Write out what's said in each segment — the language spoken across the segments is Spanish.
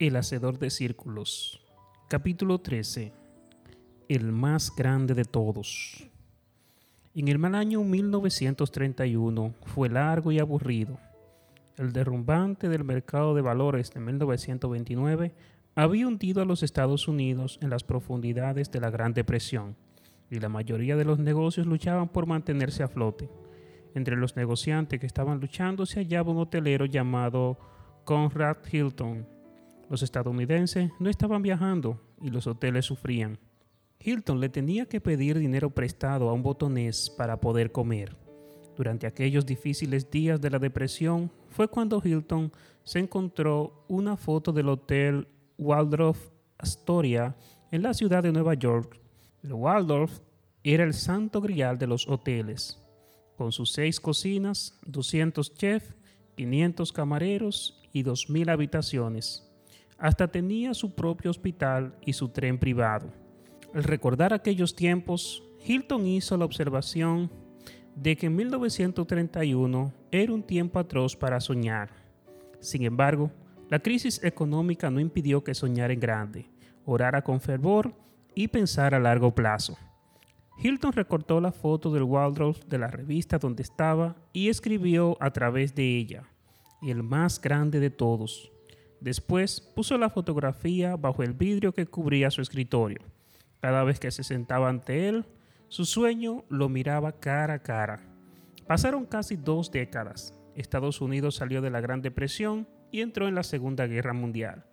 El Hacedor de Círculos. Capítulo 13. El más grande de todos. En el mal año 1931 fue largo y aburrido. El derrumbante del mercado de valores de 1929 había hundido a los Estados Unidos en las profundidades de la Gran Depresión, y la mayoría de los negocios luchaban por mantenerse a flote. Entre los negociantes que estaban luchando se hallaba un hotelero llamado Conrad Hilton, los estadounidenses no estaban viajando y los hoteles sufrían. Hilton le tenía que pedir dinero prestado a un botonés para poder comer. Durante aquellos difíciles días de la depresión fue cuando Hilton se encontró una foto del hotel Waldorf Astoria en la ciudad de Nueva York. El Waldorf era el santo grial de los hoteles, con sus seis cocinas, 200 chefs, 500 camareros y 2.000 habitaciones. Hasta tenía su propio hospital y su tren privado. Al recordar aquellos tiempos, Hilton hizo la observación de que en 1931 era un tiempo atroz para soñar. Sin embargo, la crisis económica no impidió que soñara en grande, orara con fervor y pensara a largo plazo. Hilton recortó la foto del Waldorf de la revista donde estaba y escribió a través de ella, el más grande de todos, Después puso la fotografía bajo el vidrio que cubría su escritorio. Cada vez que se sentaba ante él, su sueño lo miraba cara a cara. Pasaron casi dos décadas. Estados Unidos salió de la Gran Depresión y entró en la Segunda Guerra Mundial.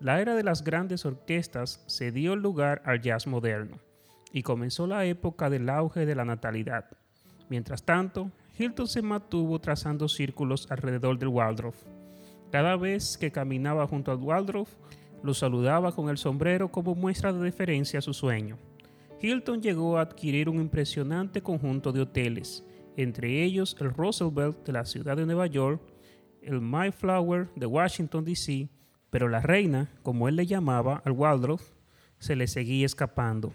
La era de las grandes orquestas se dio lugar al jazz moderno y comenzó la época del auge de la natalidad. Mientras tanto, Hilton se mantuvo trazando círculos alrededor del Waldorf cada vez que caminaba junto al Waldorf, lo saludaba con el sombrero como muestra de deferencia a su sueño. Hilton llegó a adquirir un impresionante conjunto de hoteles, entre ellos el Roosevelt de la ciudad de Nueva York, el Mayflower de Washington, D.C., pero la reina, como él le llamaba al Waldorf, se le seguía escapando.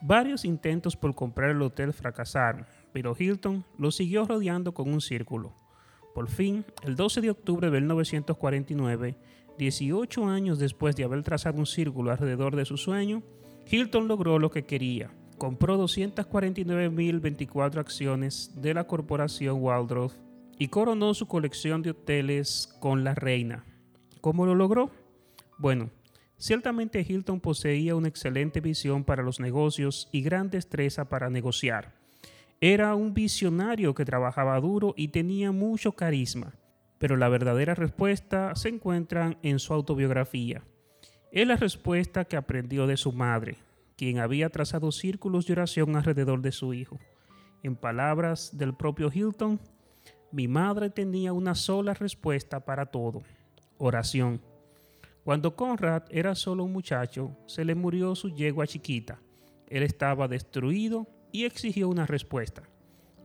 Varios intentos por comprar el hotel fracasaron, pero Hilton lo siguió rodeando con un círculo. Por fin, el 12 de octubre de 1949, 18 años después de haber trazado un círculo alrededor de su sueño, Hilton logró lo que quería. Compró 249.024 acciones de la corporación Waldorf y coronó su colección de hoteles con la reina. ¿Cómo lo logró? Bueno, ciertamente Hilton poseía una excelente visión para los negocios y gran destreza para negociar. Era un visionario que trabajaba duro y tenía mucho carisma, pero la verdadera respuesta se encuentra en su autobiografía. Es la respuesta que aprendió de su madre, quien había trazado círculos de oración alrededor de su hijo. En palabras del propio Hilton, mi madre tenía una sola respuesta para todo, oración. Cuando Conrad era solo un muchacho, se le murió su yegua chiquita. Él estaba destruido y exigió una respuesta.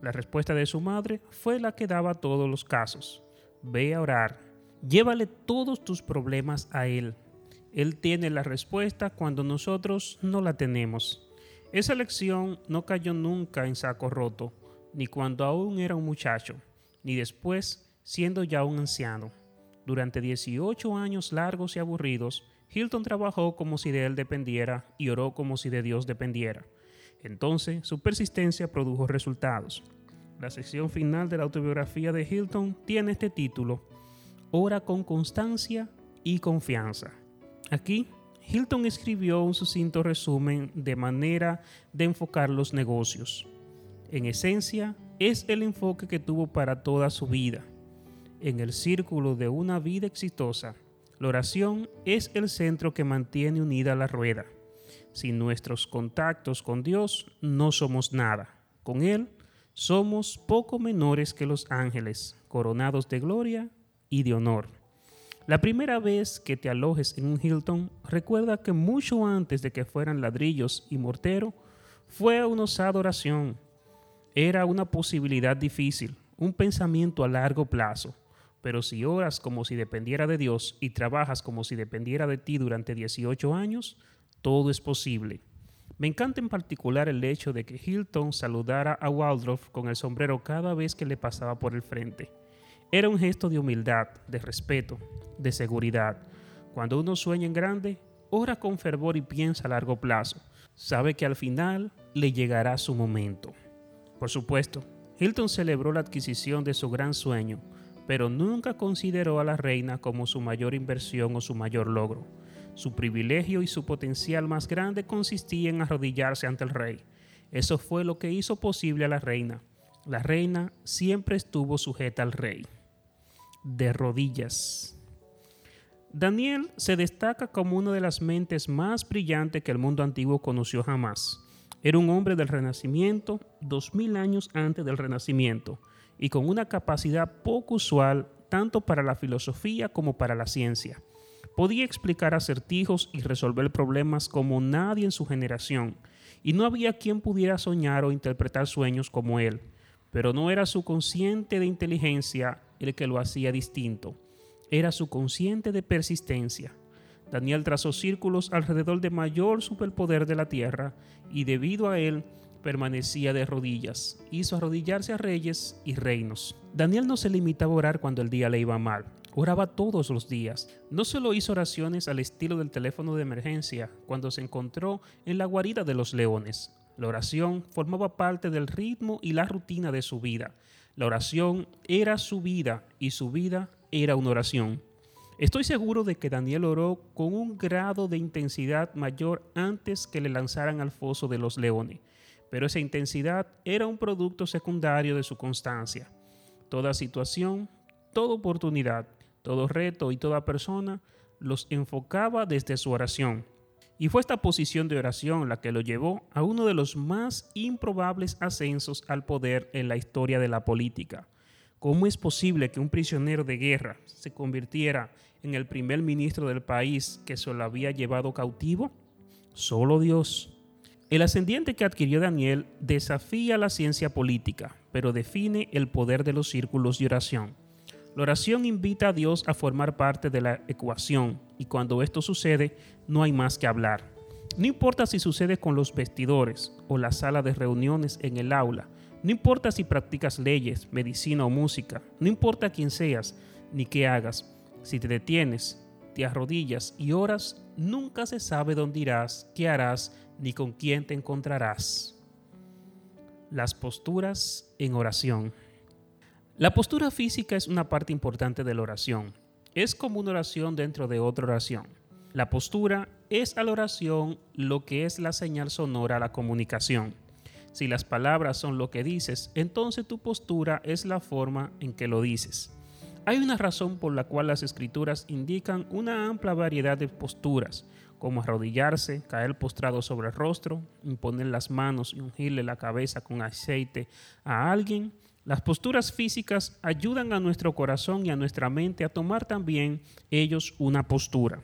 La respuesta de su madre fue la que daba todos los casos. Ve a orar. Llévale todos tus problemas a Él. Él tiene la respuesta cuando nosotros no la tenemos. Esa lección no cayó nunca en saco roto, ni cuando aún era un muchacho, ni después siendo ya un anciano. Durante 18 años largos y aburridos, Hilton trabajó como si de él dependiera y oró como si de Dios dependiera. Entonces, su persistencia produjo resultados. La sección final de la autobiografía de Hilton tiene este título, Ora con constancia y confianza. Aquí, Hilton escribió un sucinto resumen de manera de enfocar los negocios. En esencia, es el enfoque que tuvo para toda su vida. En el círculo de una vida exitosa, la oración es el centro que mantiene unida la rueda. Sin nuestros contactos con Dios no somos nada. Con Él somos poco menores que los ángeles, coronados de gloria y de honor. La primera vez que te alojes en un Hilton, recuerda que mucho antes de que fueran ladrillos y mortero, fue una osada oración. Era una posibilidad difícil, un pensamiento a largo plazo. Pero si oras como si dependiera de Dios y trabajas como si dependiera de ti durante 18 años, todo es posible. Me encanta en particular el hecho de que Hilton saludara a Waldorf con el sombrero cada vez que le pasaba por el frente. Era un gesto de humildad, de respeto, de seguridad. Cuando uno sueña en grande, ora con fervor y piensa a largo plazo. Sabe que al final le llegará su momento. Por supuesto, Hilton celebró la adquisición de su gran sueño, pero nunca consideró a la reina como su mayor inversión o su mayor logro. Su privilegio y su potencial más grande consistía en arrodillarse ante el rey. Eso fue lo que hizo posible a la reina. La reina siempre estuvo sujeta al rey. De rodillas. Daniel se destaca como una de las mentes más brillantes que el mundo antiguo conoció jamás. Era un hombre del Renacimiento, dos mil años antes del Renacimiento, y con una capacidad poco usual tanto para la filosofía como para la ciencia. Podía explicar acertijos y resolver problemas como nadie en su generación, y no había quien pudiera soñar o interpretar sueños como él, pero no era su consciente de inteligencia el que lo hacía distinto era su consciente de persistencia. Daniel trazó círculos alrededor de mayor superpoder de la tierra y debido a él permanecía de rodillas. Hizo arrodillarse a reyes y reinos. Daniel no se limitaba a orar cuando el día le iba mal. Oraba todos los días. No solo hizo oraciones al estilo del teléfono de emergencia cuando se encontró en la guarida de los leones. La oración formaba parte del ritmo y la rutina de su vida. La oración era su vida y su vida era una oración. Estoy seguro de que Daniel oró con un grado de intensidad mayor antes que le lanzaran al foso de los leones, pero esa intensidad era un producto secundario de su constancia. Toda situación, toda oportunidad, todo reto y toda persona los enfocaba desde su oración. Y fue esta posición de oración la que lo llevó a uno de los más improbables ascensos al poder en la historia de la política ¿Cómo es posible que un prisionero de guerra se convirtiera en el primer ministro del país que se lo había llevado cautivo? Solo Dios. El ascendiente que adquirió Daniel desafía la ciencia política, pero define el poder de los círculos de oración. La oración invita a Dios a formar parte de la ecuación y cuando esto sucede no hay más que hablar. No importa si sucede con los vestidores o la sala de reuniones en el aula, no importa si practicas leyes, medicina o música, no importa quién seas ni qué hagas, si te detienes, te arrodillas y oras, nunca se sabe dónde irás, qué harás ni con quién te encontrarás. Las posturas en oración. La postura física es una parte importante de la oración. Es como una oración dentro de otra oración. La postura es a la oración lo que es la señal sonora a la comunicación. Si las palabras son lo que dices, entonces tu postura es la forma en que lo dices. Hay una razón por la cual las escrituras indican una amplia variedad de posturas, como arrodillarse, caer postrado sobre el rostro, imponer las manos y ungirle la cabeza con aceite a alguien. Las posturas físicas ayudan a nuestro corazón y a nuestra mente a tomar también ellos una postura.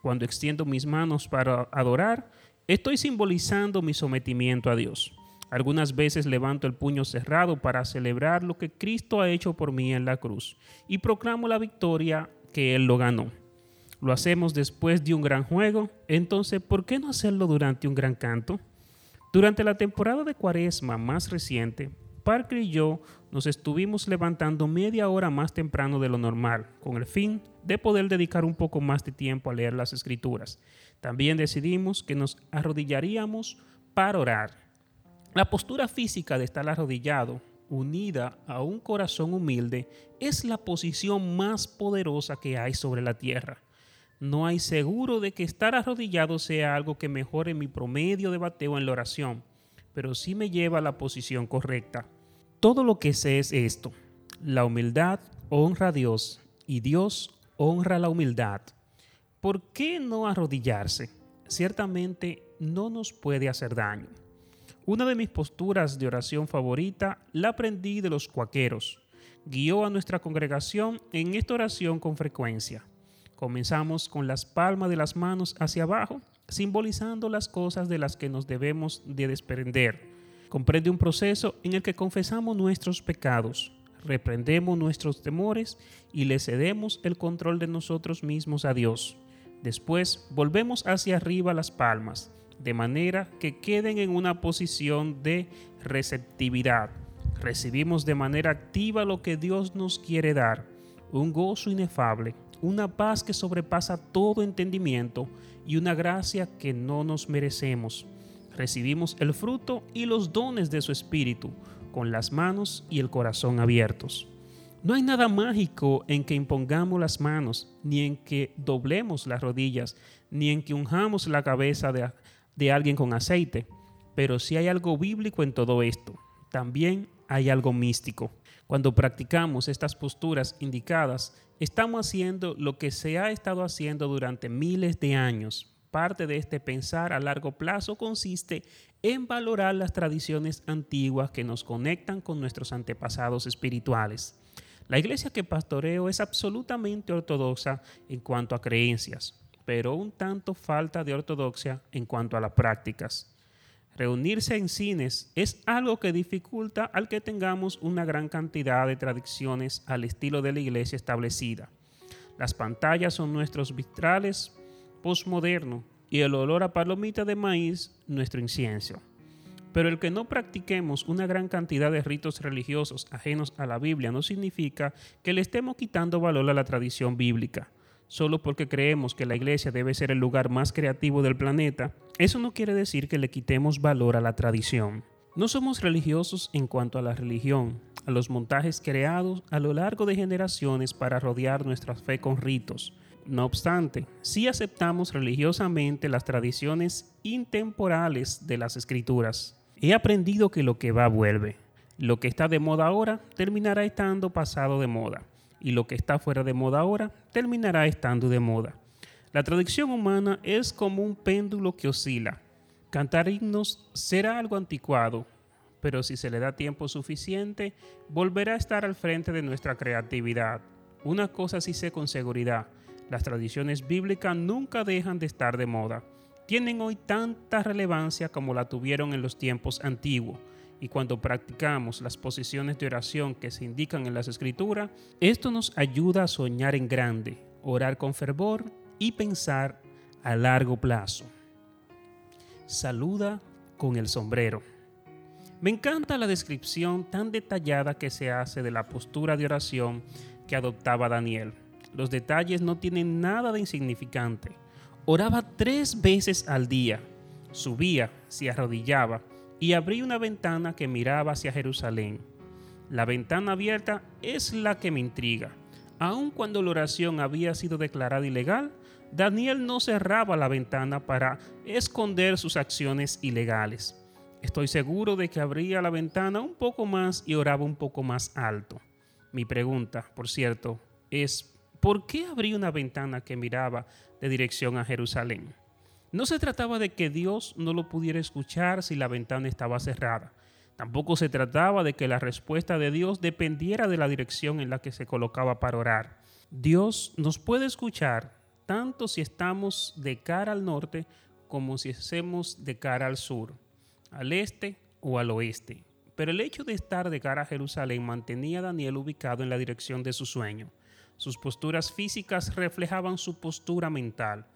Cuando extiendo mis manos para adorar, estoy simbolizando mi sometimiento a Dios. Algunas veces levanto el puño cerrado para celebrar lo que Cristo ha hecho por mí en la cruz y proclamo la victoria que Él lo ganó. Lo hacemos después de un gran juego, entonces ¿por qué no hacerlo durante un gran canto? Durante la temporada de cuaresma más reciente, Parker y yo nos estuvimos levantando media hora más temprano de lo normal, con el fin de poder dedicar un poco más de tiempo a leer las escrituras. También decidimos que nos arrodillaríamos para orar la postura física de estar arrodillado, unida a un corazón humilde, es la posición más poderosa que hay sobre la tierra. No hay seguro de que estar arrodillado sea algo que mejore mi promedio de bateo en la oración, pero sí me lleva a la posición correcta. Todo lo que sé es esto. La humildad honra a Dios y Dios honra la humildad. ¿Por qué no arrodillarse? Ciertamente no nos puede hacer daño. Una de mis posturas de oración favorita la aprendí de los cuaqueros. Guió a nuestra congregación en esta oración con frecuencia. Comenzamos con las palmas de las manos hacia abajo, simbolizando las cosas de las que nos debemos de desprender. Comprende un proceso en el que confesamos nuestros pecados, reprendemos nuestros temores y le cedemos el control de nosotros mismos a Dios. Después volvemos hacia arriba las palmas, de manera que queden en una posición de receptividad. Recibimos de manera activa lo que Dios nos quiere dar, un gozo inefable, una paz que sobrepasa todo entendimiento y una gracia que no nos merecemos. Recibimos el fruto y los dones de su Espíritu con las manos y el corazón abiertos. No hay nada mágico en que impongamos las manos, ni en que doblemos las rodillas, ni en que unjamos la cabeza de, de alguien con aceite. Pero sí hay algo bíblico en todo esto. También hay algo místico. Cuando practicamos estas posturas indicadas, estamos haciendo lo que se ha estado haciendo durante miles de años. Parte de este pensar a largo plazo consiste en valorar las tradiciones antiguas que nos conectan con nuestros antepasados espirituales. La iglesia que pastoreo es absolutamente ortodoxa en cuanto a creencias, pero un tanto falta de ortodoxia en cuanto a las prácticas. Reunirse en cines es algo que dificulta al que tengamos una gran cantidad de tradiciones al estilo de la iglesia establecida. Las pantallas son nuestros vitrales postmodernos y el olor a palomita de maíz nuestro incienso. Pero el que no practiquemos una gran cantidad de ritos religiosos ajenos a la Biblia no significa que le estemos quitando valor a la tradición bíblica solo porque creemos que la iglesia debe ser el lugar más creativo del planeta, eso no quiere decir que le quitemos valor a la tradición. No somos religiosos en cuanto a la religión, a los montajes creados a lo largo de generaciones para rodear nuestra fe con ritos. No obstante, sí aceptamos religiosamente las tradiciones intemporales de las escrituras. He aprendido que lo que va vuelve. Lo que está de moda ahora terminará estando pasado de moda y lo que está fuera de moda ahora terminará estando de moda. La tradición humana es como un péndulo que oscila. Cantar himnos será algo anticuado, pero si se le da tiempo suficiente, volverá a estar al frente de nuestra creatividad. Una cosa sí sé con seguridad, las tradiciones bíblicas nunca dejan de estar de moda. Tienen hoy tanta relevancia como la tuvieron en los tiempos antiguos y cuando practicamos las posiciones de oración que se indican en las escrituras, esto nos ayuda a soñar en grande, orar con fervor y pensar a largo plazo. Saluda con el sombrero. Me encanta la descripción tan detallada que se hace de la postura de oración que adoptaba Daniel. Los detalles no tienen nada de insignificante. Oraba tres veces al día, subía, se arrodillaba, y abrí una ventana que miraba hacia Jerusalén. La ventana abierta es la que me intriga. Aun cuando la oración había sido declarada ilegal, Daniel no cerraba la ventana para esconder sus acciones ilegales. Estoy seguro de que abría la ventana un poco más y oraba un poco más alto. Mi pregunta, por cierto, es ¿por qué abrí una ventana que miraba de dirección a Jerusalén? No se trataba de que Dios no lo pudiera escuchar si la ventana estaba cerrada. Tampoco se trataba de que la respuesta de Dios dependiera de la dirección en la que se colocaba para orar. Dios nos puede escuchar tanto si estamos de cara al norte como si estemos de cara al sur, al este o al oeste. Pero el hecho de estar de cara a Jerusalén mantenía a Daniel ubicado en la dirección de su sueño. Sus posturas físicas reflejaban su postura mental.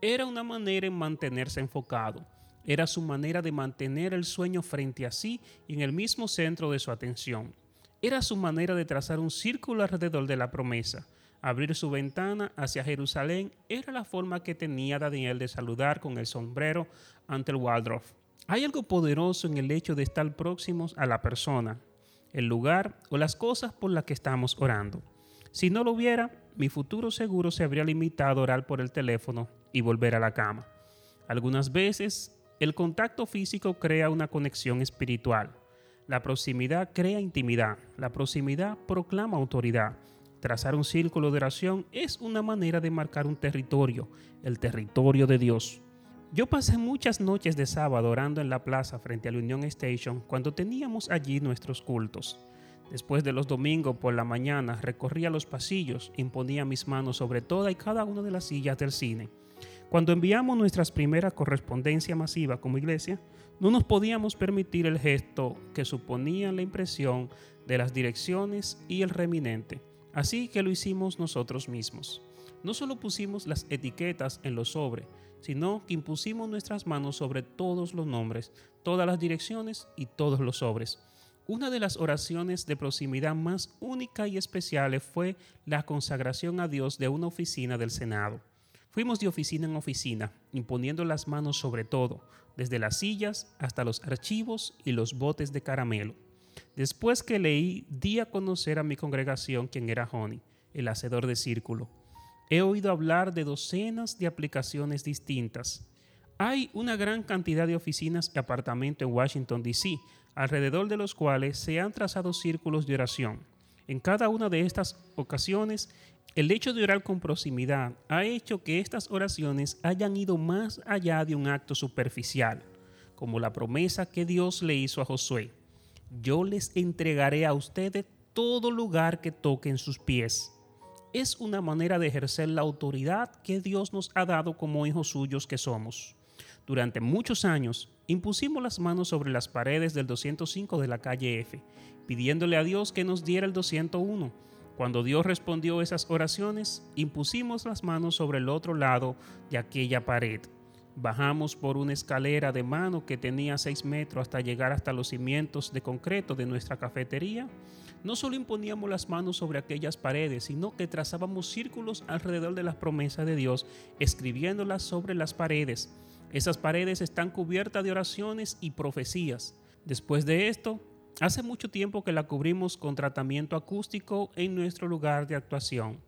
Era una manera en mantenerse enfocado. Era su manera de mantener el sueño frente a sí y en el mismo centro de su atención. Era su manera de trazar un círculo alrededor de la promesa. Abrir su ventana hacia Jerusalén era la forma que tenía Daniel de saludar con el sombrero ante el Waldorf. Hay algo poderoso en el hecho de estar próximos a la persona, el lugar o las cosas por las que estamos orando. Si no lo hubiera, mi futuro seguro se habría limitado a orar por el teléfono y volver a la cama. Algunas veces, el contacto físico crea una conexión espiritual. La proximidad crea intimidad. La proximidad proclama autoridad. Trazar un círculo de oración es una manera de marcar un territorio, el territorio de Dios. Yo pasé muchas noches de sábado orando en la plaza frente a la Union Station cuando teníamos allí nuestros cultos. Después de los domingos por la mañana recorría los pasillos, imponía mis manos sobre toda y cada una de las sillas del cine. Cuando enviamos nuestras primeras correspondencia masiva como iglesia, no nos podíamos permitir el gesto que suponía la impresión de las direcciones y el reminente, así que lo hicimos nosotros mismos. No solo pusimos las etiquetas en los sobres, sino que impusimos nuestras manos sobre todos los nombres, todas las direcciones y todos los sobres. Una de las oraciones de proximidad más única y especiales fue la consagración a Dios de una oficina del Senado. Fuimos de oficina en oficina, imponiendo las manos sobre todo, desde las sillas hasta los archivos y los botes de caramelo. Después que leí, di a conocer a mi congregación quién era Honey, el hacedor de círculo. He oído hablar de docenas de aplicaciones distintas. Hay una gran cantidad de oficinas y apartamentos en Washington, D.C., alrededor de los cuales se han trazado círculos de oración. En cada una de estas ocasiones, el hecho de orar con proximidad ha hecho que estas oraciones hayan ido más allá de un acto superficial, como la promesa que Dios le hizo a Josué. Yo les entregaré a ustedes todo lugar que toquen sus pies. Es una manera de ejercer la autoridad que Dios nos ha dado como hijos suyos que somos. Durante muchos años impusimos las manos sobre las paredes del 205 de la calle F, pidiéndole a Dios que nos diera el 201. Cuando Dios respondió esas oraciones, impusimos las manos sobre el otro lado de aquella pared. Bajamos por una escalera de mano que tenía 6 metros hasta llegar hasta los cimientos de concreto de nuestra cafetería. No solo imponíamos las manos sobre aquellas paredes, sino que trazábamos círculos alrededor de las promesas de Dios, escribiéndolas sobre las paredes esas paredes están cubiertas de oraciones y profecías. Después de esto, hace mucho tiempo que la cubrimos con tratamiento acústico en nuestro lugar de actuación,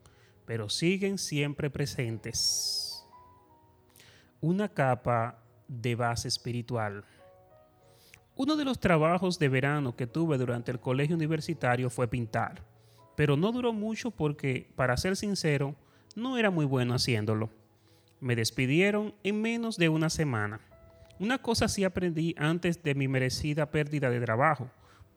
pero siguen siempre presentes. Una capa de base espiritual. Uno de los trabajos de verano que tuve durante el colegio universitario fue pintar, pero no duró mucho porque, para ser sincero, no era muy bueno haciéndolo. Me despidieron en menos de una semana. Una cosa sí aprendí antes de mi merecida pérdida de trabajo.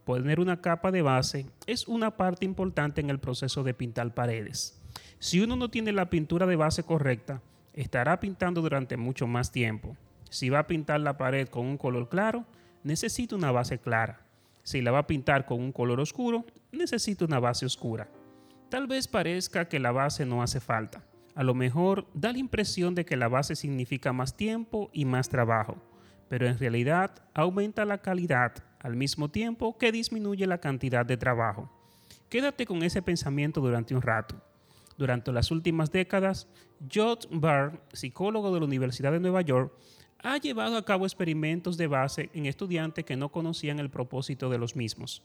Poner una capa de base es una parte importante en el proceso de pintar paredes. Si uno no tiene la pintura de base correcta, estará pintando durante mucho más tiempo. Si va a pintar la pared con un color claro, necesita una base clara. Si la va a pintar con un color oscuro, necesita una base oscura. Tal vez parezca que la base no hace falta, a lo mejor da la impresión de que la base significa más tiempo y más trabajo, pero en realidad aumenta la calidad al mismo tiempo que disminuye la cantidad de trabajo. Quédate con ese pensamiento durante un rato. Durante las últimas décadas, George Barr, psicólogo de la Universidad de Nueva York, ha llevado a cabo experimentos de base en estudiantes que no conocían el propósito de los mismos.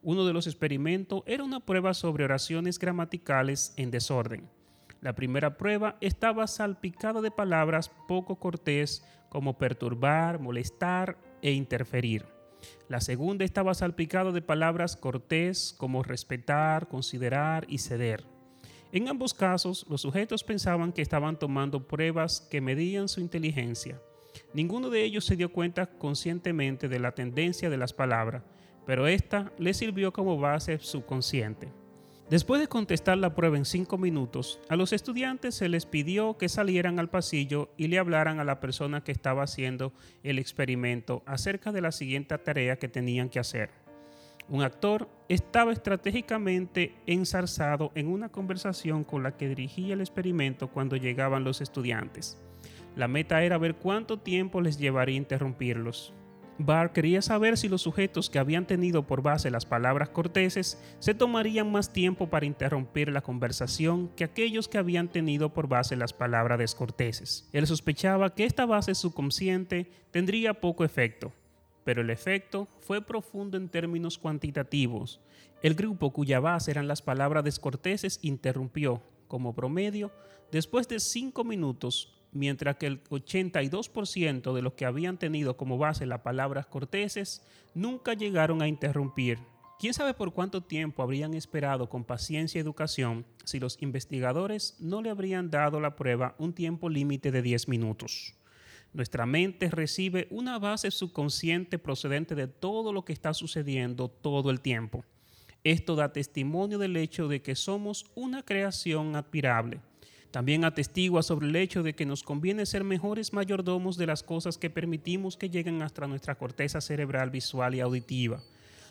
Uno de los experimentos era una prueba sobre oraciones gramaticales en desorden. La primera prueba estaba salpicada de palabras poco cortés como perturbar, molestar e interferir. La segunda estaba salpicada de palabras cortés como respetar, considerar y ceder. En ambos casos, los sujetos pensaban que estaban tomando pruebas que medían su inteligencia. Ninguno de ellos se dio cuenta conscientemente de la tendencia de las palabras, pero esta les sirvió como base subconsciente. Después de contestar la prueba en cinco minutos, a los estudiantes se les pidió que salieran al pasillo y le hablaran a la persona que estaba haciendo el experimento acerca de la siguiente tarea que tenían que hacer. Un actor estaba estratégicamente ensarzado en una conversación con la que dirigía el experimento cuando llegaban los estudiantes. La meta era ver cuánto tiempo les llevaría interrumpirlos. Barr quería saber si los sujetos que habían tenido por base las palabras corteses se tomarían más tiempo para interrumpir la conversación que aquellos que habían tenido por base las palabras descorteses. Él sospechaba que esta base subconsciente tendría poco efecto, pero el efecto fue profundo en términos cuantitativos. El grupo cuya base eran las palabras descorteses interrumpió, como promedio, después de cinco minutos mientras que el 82% de los que habían tenido como base las palabras corteses nunca llegaron a interrumpir. ¿Quién sabe por cuánto tiempo habrían esperado con paciencia y educación si los investigadores no le habrían dado la prueba un tiempo límite de 10 minutos? Nuestra mente recibe una base subconsciente procedente de todo lo que está sucediendo todo el tiempo. Esto da testimonio del hecho de que somos una creación admirable también atestigua sobre el hecho de que nos conviene ser mejores mayordomos de las cosas que permitimos que lleguen hasta nuestra corteza cerebral visual y auditiva.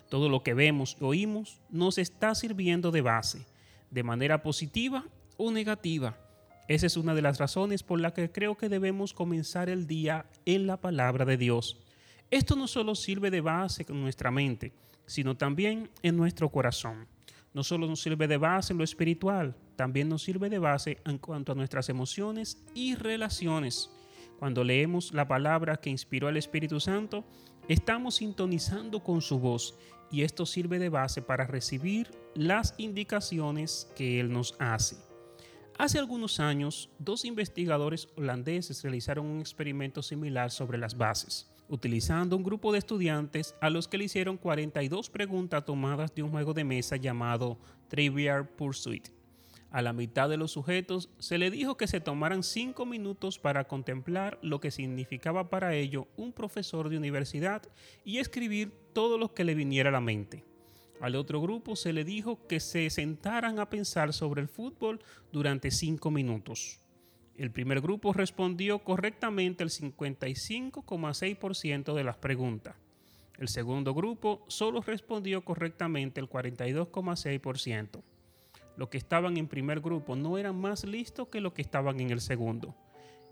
Todo lo que vemos y oímos nos está sirviendo de base, de manera positiva o negativa. Esa es una de las razones por la que creo que debemos comenzar el día en la palabra de Dios. Esto no solo sirve de base con nuestra mente, sino también en nuestro corazón. No solo nos sirve de base en lo espiritual, también nos sirve de base en cuanto a nuestras emociones y relaciones. Cuando leemos la palabra que inspiró al Espíritu Santo, estamos sintonizando con su voz y esto sirve de base para recibir las indicaciones que Él nos hace. Hace algunos años, dos investigadores holandeses realizaron un experimento similar sobre las bases, utilizando un grupo de estudiantes a los que le hicieron 42 preguntas tomadas de un juego de mesa llamado Trivial Pursuit. A la mitad de los sujetos se le dijo que se tomaran cinco minutos para contemplar lo que significaba para ello un profesor de universidad y escribir todo lo que le viniera a la mente. Al otro grupo se le dijo que se sentaran a pensar sobre el fútbol durante cinco minutos. El primer grupo respondió correctamente el 55,6% de las preguntas. El segundo grupo solo respondió correctamente el 42,6% los que estaban en primer grupo no eran más listos que los que estaban en el segundo.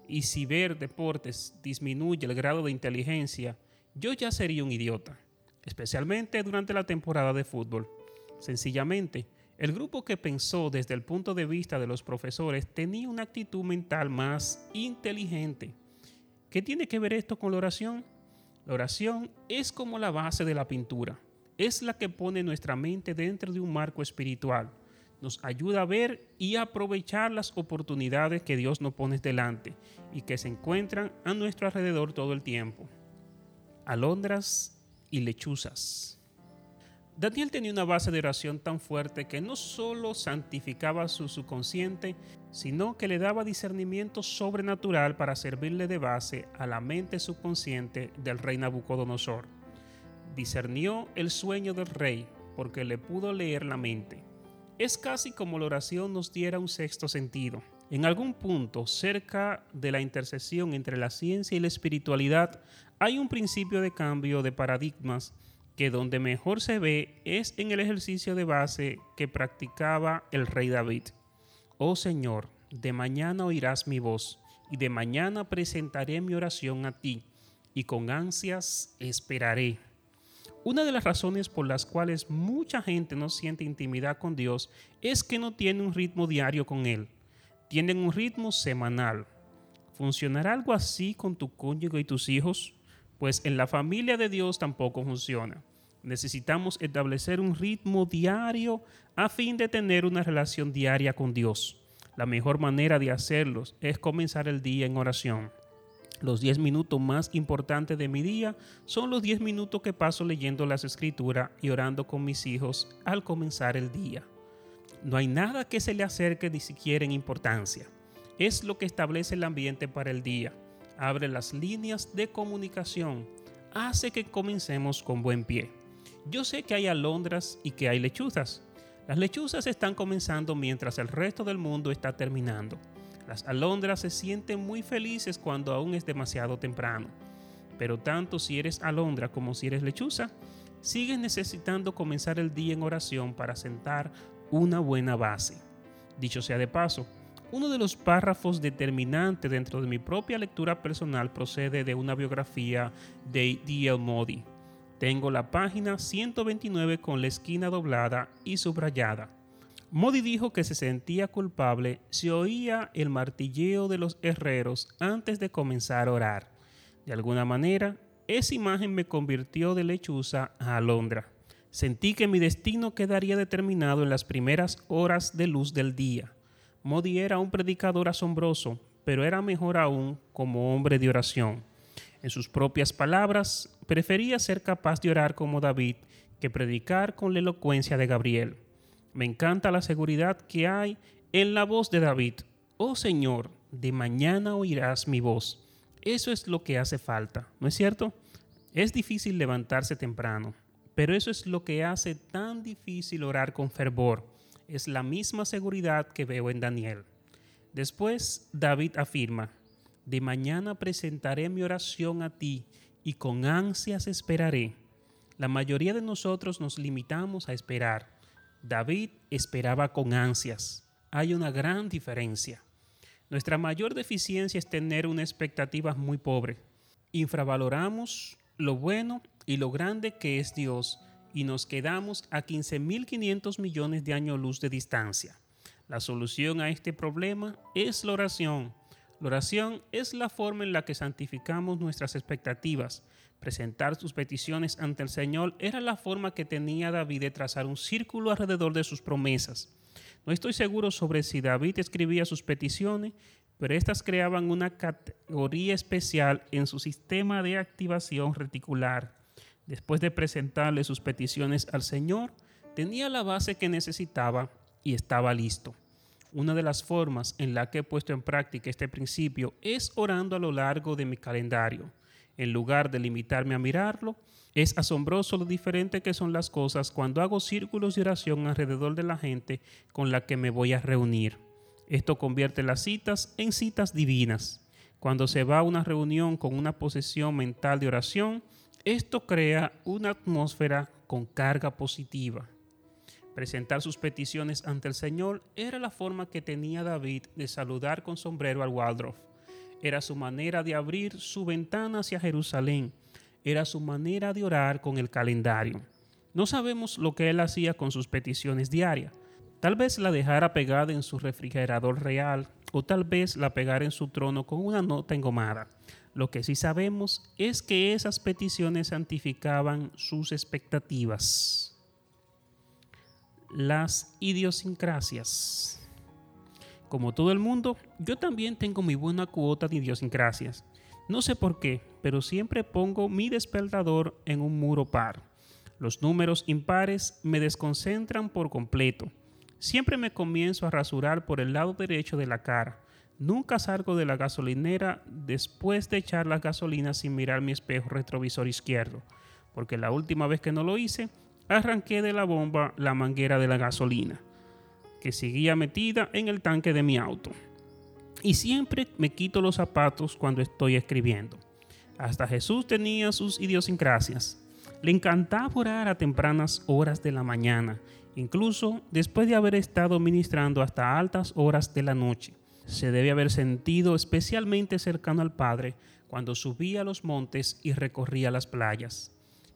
Y si ver deportes disminuye el grado de inteligencia, yo ya sería un idiota, especialmente durante la temporada de fútbol. Sencillamente, el grupo que pensó desde el punto de vista de los profesores tenía una actitud mental más inteligente. ¿Qué tiene que ver esto con la oración? La oración es como la base de la pintura. Es la que pone nuestra mente dentro de un marco espiritual nos ayuda a ver y aprovechar las oportunidades que Dios nos pone delante y que se encuentran a nuestro alrededor todo el tiempo. Alondras y lechuzas. Daniel tenía una base de oración tan fuerte que no solo santificaba su subconsciente, sino que le daba discernimiento sobrenatural para servirle de base a la mente subconsciente del rey Nabucodonosor. Discernió el sueño del rey porque le pudo leer la mente es casi como la oración nos diera un sexto sentido. En algún punto, cerca de la intersección entre la ciencia y la espiritualidad, hay un principio de cambio de paradigmas que donde mejor se ve es en el ejercicio de base que practicaba el rey David. Oh Señor, de mañana oirás mi voz, y de mañana presentaré mi oración a ti, y con ansias esperaré. Una de las razones por las cuales mucha gente no siente intimidad con Dios es que no tiene un ritmo diario con Él. Tienen un ritmo semanal. ¿Funcionará algo así con tu cónyuge y tus hijos? Pues en la familia de Dios tampoco funciona. Necesitamos establecer un ritmo diario a fin de tener una relación diaria con Dios. La mejor manera de hacerlo es comenzar el día en oración. Los 10 minutos más importantes de mi día son los 10 minutos que paso leyendo las escrituras y orando con mis hijos al comenzar el día. No hay nada que se le acerque ni siquiera en importancia. Es lo que establece el ambiente para el día. Abre las líneas de comunicación. Hace que comencemos con buen pie. Yo sé que hay alondras y que hay lechuzas. Las lechuzas están comenzando mientras el resto del mundo está terminando. Las alondras se sienten muy felices cuando aún es demasiado temprano. Pero tanto si eres alondra como si eres lechuza, sigues necesitando comenzar el día en oración para sentar una buena base. Dicho sea de paso, uno de los párrafos determinantes dentro de mi propia lectura personal procede de una biografía de D.L. Modi. Tengo la página 129 con la esquina doblada y subrayada. Modi dijo que se sentía culpable si oía el martilleo de los herreros antes de comenzar a orar. De alguna manera, esa imagen me convirtió de lechuza a alondra. Sentí que mi destino quedaría determinado en las primeras horas de luz del día. Modi era un predicador asombroso, pero era mejor aún como hombre de oración. En sus propias palabras, prefería ser capaz de orar como David que predicar con la elocuencia de Gabriel. Me encanta la seguridad que hay en la voz de David. Oh Señor, de mañana oirás mi voz. Eso es lo que hace falta, ¿no es cierto? Es difícil levantarse temprano, pero eso es lo que hace tan difícil orar con fervor. Es la misma seguridad que veo en Daniel. Después David afirma, de mañana presentaré mi oración a ti y con ansias esperaré. La mayoría de nosotros nos limitamos a esperar David esperaba con ansias. Hay una gran diferencia. Nuestra mayor deficiencia es tener una expectativa muy pobre. Infravaloramos lo bueno y lo grande que es Dios y nos quedamos a 15.500 millones de años luz de distancia. La solución a este problema es la oración. La oración es la forma en la que santificamos nuestras expectativas. Presentar sus peticiones ante el Señor era la forma que tenía David de trazar un círculo alrededor de sus promesas. No estoy seguro sobre si David escribía sus peticiones, pero estas creaban una categoría especial en su sistema de activación reticular. Después de presentarle sus peticiones al Señor, tenía la base que necesitaba y estaba listo. Una de las formas en la que he puesto en práctica este principio es orando a lo largo de mi calendario. En lugar de limitarme a mirarlo, es asombroso lo diferente que son las cosas cuando hago círculos de oración alrededor de la gente con la que me voy a reunir. Esto convierte las citas en citas divinas. Cuando se va a una reunión con una posesión mental de oración, esto crea una atmósfera con carga positiva. Presentar sus peticiones ante el Señor era la forma que tenía David de saludar con sombrero al Waldorf. Era su manera de abrir su ventana hacia Jerusalén. Era su manera de orar con el calendario. No sabemos lo que él hacía con sus peticiones diarias, Tal vez la dejara pegada en su refrigerador real o tal vez la pegara en su trono con una nota engomada. Lo que sí sabemos es que esas peticiones santificaban sus expectativas. Las idiosincrasias. Como todo el mundo, yo también tengo mi buena cuota de idiosincrasias. No sé por qué, pero siempre pongo mi despertador en un muro par. Los números impares me desconcentran por completo. Siempre me comienzo a rasurar por el lado derecho de la cara. Nunca salgo de la gasolinera después de echar la gasolina sin mirar mi espejo retrovisor izquierdo, porque la última vez que no lo hice, arranqué de la bomba la manguera de la gasolina, que seguía metida en el tanque de mi auto. Y siempre me quito los zapatos cuando estoy escribiendo. Hasta Jesús tenía sus idiosincrasias. Le encantaba orar a tempranas horas de la mañana incluso después de haber estado ministrando hasta altas horas de la noche. Se debe haber sentido especialmente cercano al Padre cuando subía a los montes y recorría las playas.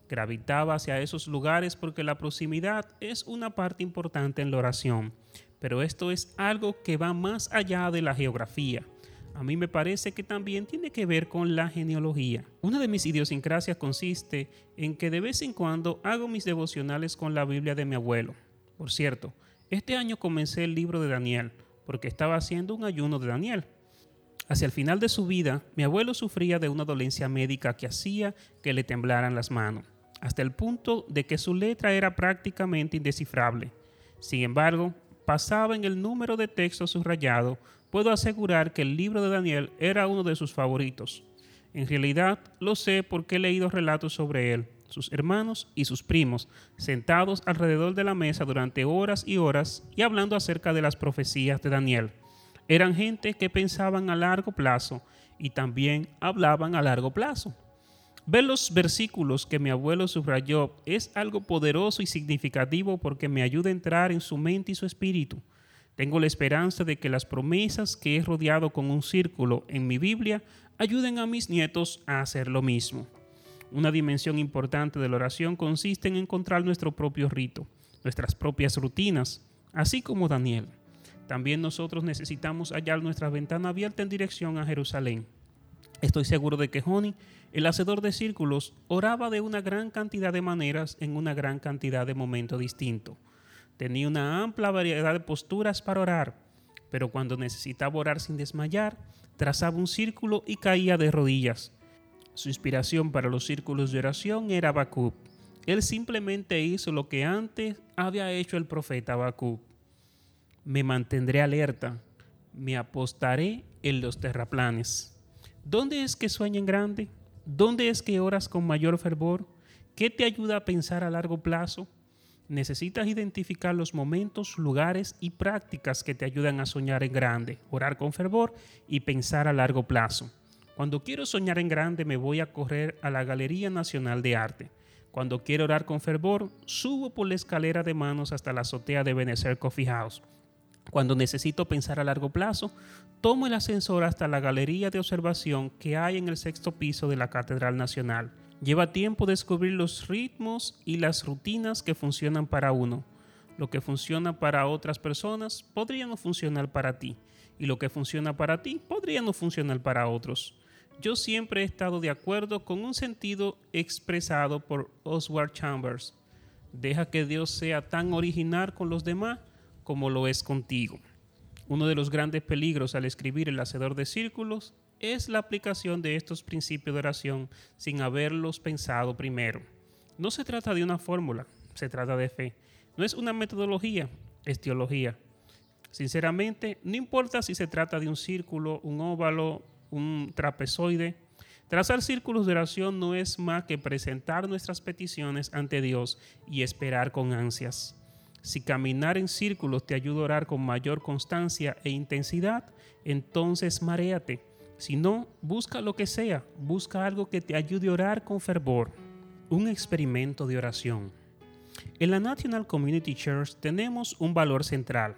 Gravitaba hacia esos lugares porque la proximidad es una parte importante en la oración, pero esto es algo que va más allá de la geografía. A mí me parece que también tiene que ver con la genealogía. Una de mis idiosincrasias consiste en que de vez en cuando hago mis devocionales con la Biblia de mi abuelo. Por cierto, este año comencé el libro de Daniel porque estaba haciendo un ayuno de Daniel. Hacia el final de su vida, mi abuelo sufría de una dolencia médica que hacía que le temblaran las manos, hasta el punto de que su letra era prácticamente indescifrable. Sin embargo, pasaba en el número de textos subrayado, puedo asegurar que el libro de Daniel era uno de sus favoritos. En realidad, lo sé porque he leído relatos sobre él sus hermanos y sus primos, sentados alrededor de la mesa durante horas y horas y hablando acerca de las profecías de Daniel. Eran gente que pensaban a largo plazo y también hablaban a largo plazo. Ver los versículos que mi abuelo subrayó es algo poderoso y significativo porque me ayuda a entrar en su mente y su espíritu. Tengo la esperanza de que las promesas que he rodeado con un círculo en mi Biblia ayuden a mis nietos a hacer lo mismo. Una dimensión importante de la oración consiste en encontrar nuestro propio rito, nuestras propias rutinas, así como Daniel. También nosotros necesitamos hallar nuestra ventana abierta en dirección a Jerusalén. Estoy seguro de que Joni, el hacedor de círculos, oraba de una gran cantidad de maneras en una gran cantidad de momentos distintos. Tenía una amplia variedad de posturas para orar, pero cuando necesitaba orar sin desmayar, trazaba un círculo y caía de rodillas su inspiración para los círculos de oración era Habacuc. Él simplemente hizo lo que antes había hecho el profeta Habacuc. Me mantendré alerta, me apostaré en los terraplanes. ¿Dónde es que sueñan grande? ¿Dónde es que oras con mayor fervor? ¿Qué te ayuda a pensar a largo plazo? Necesitas identificar los momentos, lugares y prácticas que te ayudan a soñar en grande, orar con fervor y pensar a largo plazo. Cuando quiero soñar en grande me voy a correr a la Galería Nacional de Arte. Cuando quiero orar con fervor, subo por la escalera de manos hasta la azotea de Benecer Coffee House. Cuando necesito pensar a largo plazo, tomo el ascensor hasta la galería de observación que hay en el sexto piso de la Catedral Nacional. Lleva tiempo descubrir los ritmos y las rutinas que funcionan para uno. Lo que funciona para otras personas podría no funcionar para ti. Y lo que funciona para ti podría no funcionar para otros. Yo siempre he estado de acuerdo con un sentido expresado por Oswald Chambers. Deja que Dios sea tan original con los demás como lo es contigo. Uno de los grandes peligros al escribir el hacedor de círculos es la aplicación de estos principios de oración sin haberlos pensado primero. No se trata de una fórmula, se trata de fe. No es una metodología, es teología. Sinceramente, no importa si se trata de un círculo, un óvalo, un trapezoide. Trazar círculos de oración no es más que presentar nuestras peticiones ante Dios y esperar con ansias. Si caminar en círculos te ayuda a orar con mayor constancia e intensidad, entonces maréate. Si no, busca lo que sea, busca algo que te ayude a orar con fervor. Un experimento de oración. En la National Community Church tenemos un valor central.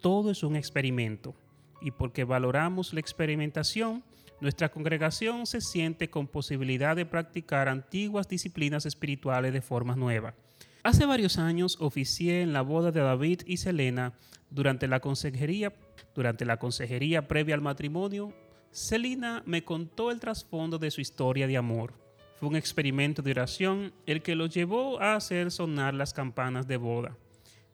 Todo es un experimento. Y porque valoramos la experimentación, nuestra congregación se siente con posibilidad de practicar antiguas disciplinas espirituales de forma nueva. Hace varios años oficié en la boda de David y Selena durante la consejería, durante la consejería previa al matrimonio. Selena me contó el trasfondo de su historia de amor fue un experimento de oración el que lo llevó a hacer sonar las campanas de boda.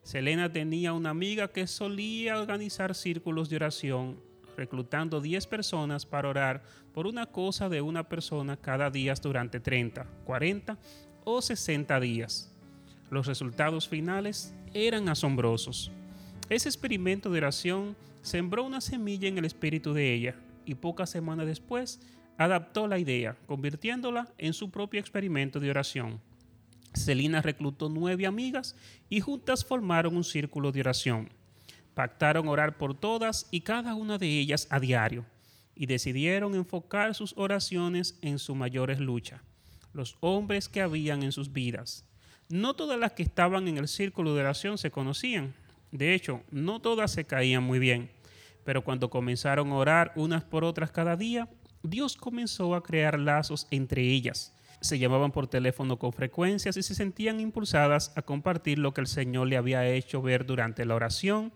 Selena tenía una amiga que solía organizar círculos de oración, reclutando 10 personas para orar por una cosa de una persona cada día durante 30, 40 o 60 días. Los resultados finales eran asombrosos. Ese experimento de oración sembró una semilla en el espíritu de ella y pocas semanas después adaptó la idea, convirtiéndola en su propio experimento de oración. Celina reclutó nueve amigas y juntas formaron un círculo de oración. Pactaron orar por todas y cada una de ellas a diario y decidieron enfocar sus oraciones en sus mayores luchas, los hombres que habían en sus vidas. No todas las que estaban en el círculo de oración se conocían, de hecho, no todas se caían muy bien, pero cuando comenzaron a orar unas por otras cada día, Dios comenzó a crear lazos entre ellas. Se llamaban por teléfono con frecuencias y se sentían impulsadas a compartir lo que el Señor le había hecho ver durante la oración.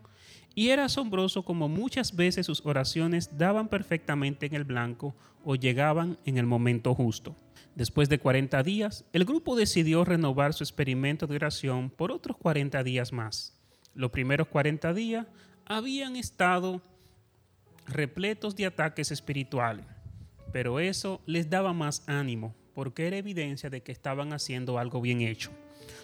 Y era asombroso como muchas veces sus oraciones daban perfectamente en el blanco o llegaban en el momento justo. Después de 40 días, el grupo decidió renovar su experimento de oración por otros 40 días más. Los primeros 40 días habían estado repletos de ataques espirituales pero eso les daba más ánimo porque era evidencia de que estaban haciendo algo bien hecho.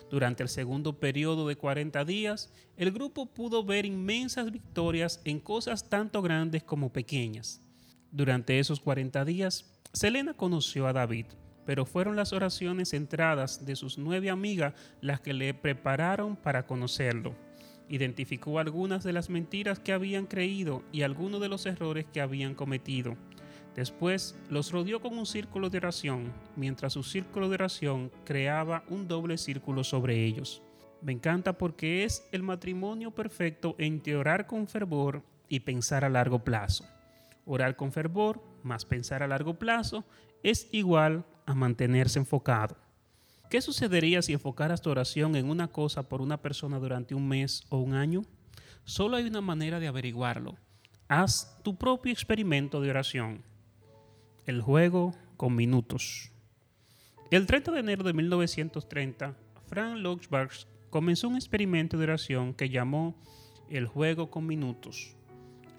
Durante el segundo periodo de 40 días, el grupo pudo ver inmensas victorias en cosas tanto grandes como pequeñas. Durante esos 40 días, Selena conoció a David, pero fueron las oraciones centradas de sus nueve amigas las que le prepararon para conocerlo. Identificó algunas de las mentiras que habían creído y algunos de los errores que habían cometido Después los rodeó con un círculo de oración, mientras su círculo de oración creaba un doble círculo sobre ellos. Me encanta porque es el matrimonio perfecto entre orar con fervor y pensar a largo plazo. Orar con fervor más pensar a largo plazo es igual a mantenerse enfocado. ¿Qué sucedería si enfocaras tu oración en una cosa por una persona durante un mes o un año? Solo hay una manera de averiguarlo. Haz tu propio experimento de oración el juego con minutos. El 30 de enero de 1930, Frank Luxemburg comenzó un experimento de oración que llamó el juego con minutos.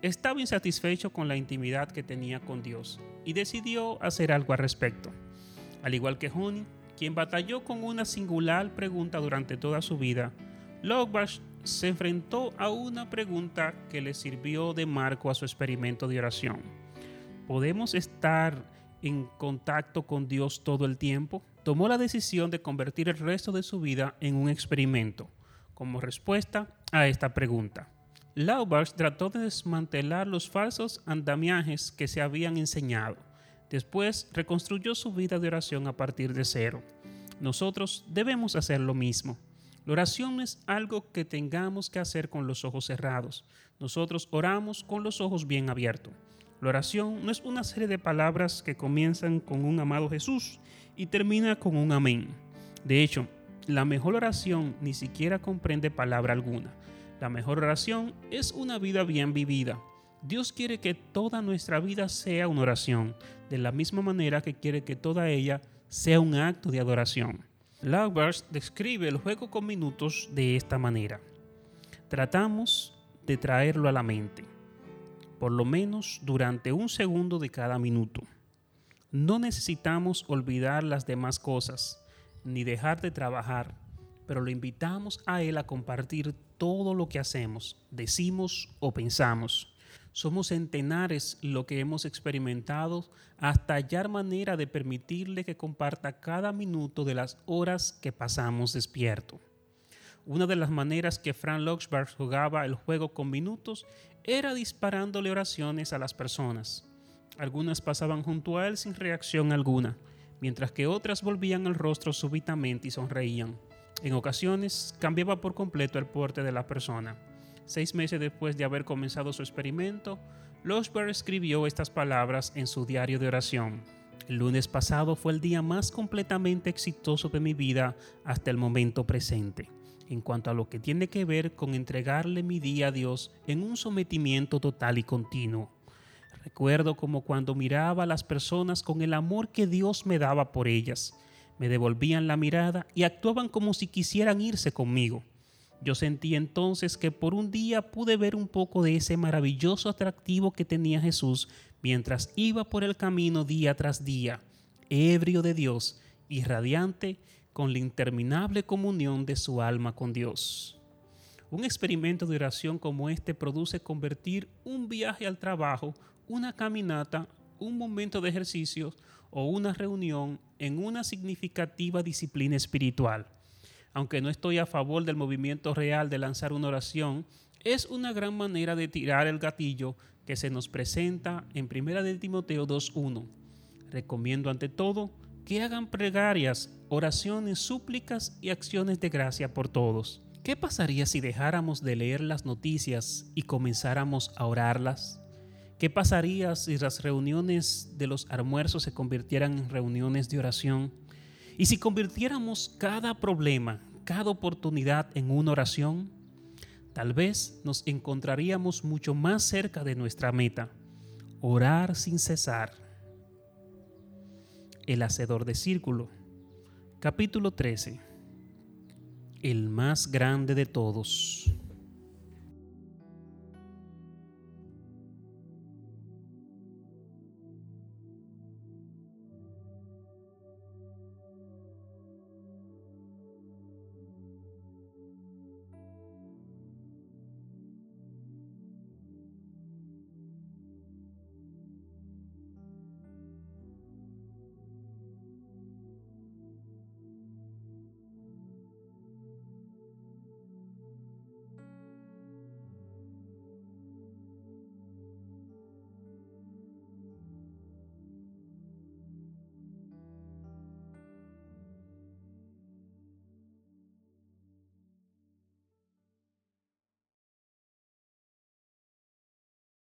Estaba insatisfecho con la intimidad que tenía con Dios y decidió hacer algo al respecto. Al igual que Honey, quien batalló con una singular pregunta durante toda su vida, Logbach se enfrentó a una pregunta que le sirvió de marco a su experimento de oración podemos estar en contacto con Dios todo el tiempo, tomó la decisión de convertir el resto de su vida en un experimento como respuesta a esta pregunta. Laubach trató de desmantelar los falsos andamiajes que se habían enseñado. Después reconstruyó su vida de oración a partir de cero. Nosotros debemos hacer lo mismo. La oración es algo que tengamos que hacer con los ojos cerrados. Nosotros oramos con los ojos bien abiertos. La oración no es una serie de palabras que comienzan con un amado Jesús y termina con un amén. De hecho, la mejor oración ni siquiera comprende palabra alguna. La mejor oración es una vida bien vivida. Dios quiere que toda nuestra vida sea una oración, de la misma manera que quiere que toda ella sea un acto de adoración. Laubers describe el juego con minutos de esta manera. Tratamos de traerlo a la mente, por lo menos durante un segundo de cada minuto. No necesitamos olvidar las demás cosas, ni dejar de trabajar, pero lo invitamos a Él a compartir todo lo que hacemos, decimos o pensamos somos centenares lo que hemos experimentado hasta hallar manera de permitirle que comparta cada minuto de las horas que pasamos despierto. Una de las maneras que Frank Luxberg jugaba el juego con minutos era disparándole oraciones a las personas. Algunas pasaban junto a él sin reacción alguna, mientras que otras volvían el rostro súbitamente y sonreían. En ocasiones cambiaba por completo el porte de la persona Seis meses después de haber comenzado su experimento, Losberg escribió estas palabras en su diario de oración. El lunes pasado fue el día más completamente exitoso de mi vida hasta el momento presente, en cuanto a lo que tiene que ver con entregarle mi día a Dios en un sometimiento total y continuo. Recuerdo como cuando miraba a las personas con el amor que Dios me daba por ellas. Me devolvían la mirada y actuaban como si quisieran irse conmigo. Yo sentí entonces que por un día pude ver un poco de ese maravilloso atractivo que tenía Jesús mientras iba por el camino día tras día, ebrio de Dios y radiante con la interminable comunión de su alma con Dios. Un experimento de oración como este produce convertir un viaje al trabajo, una caminata, un momento de ejercicio o una reunión en una significativa disciplina espiritual aunque no estoy a favor del movimiento real de lanzar una oración, es una gran manera de tirar el gatillo que se nos presenta en 1 de Timoteo 2.1. Recomiendo ante todo que hagan plegarias, oraciones, súplicas y acciones de gracia por todos. ¿Qué pasaría si dejáramos de leer las noticias y comenzáramos a orarlas? ¿Qué pasaría si las reuniones de los almuerzos se convirtieran en reuniones de oración? Y si convirtiéramos cada problema, cada oportunidad en una oración, tal vez nos encontraríamos mucho más cerca de nuestra meta, orar sin cesar. El Hacedor de Círculo, capítulo 13, el más grande de todos.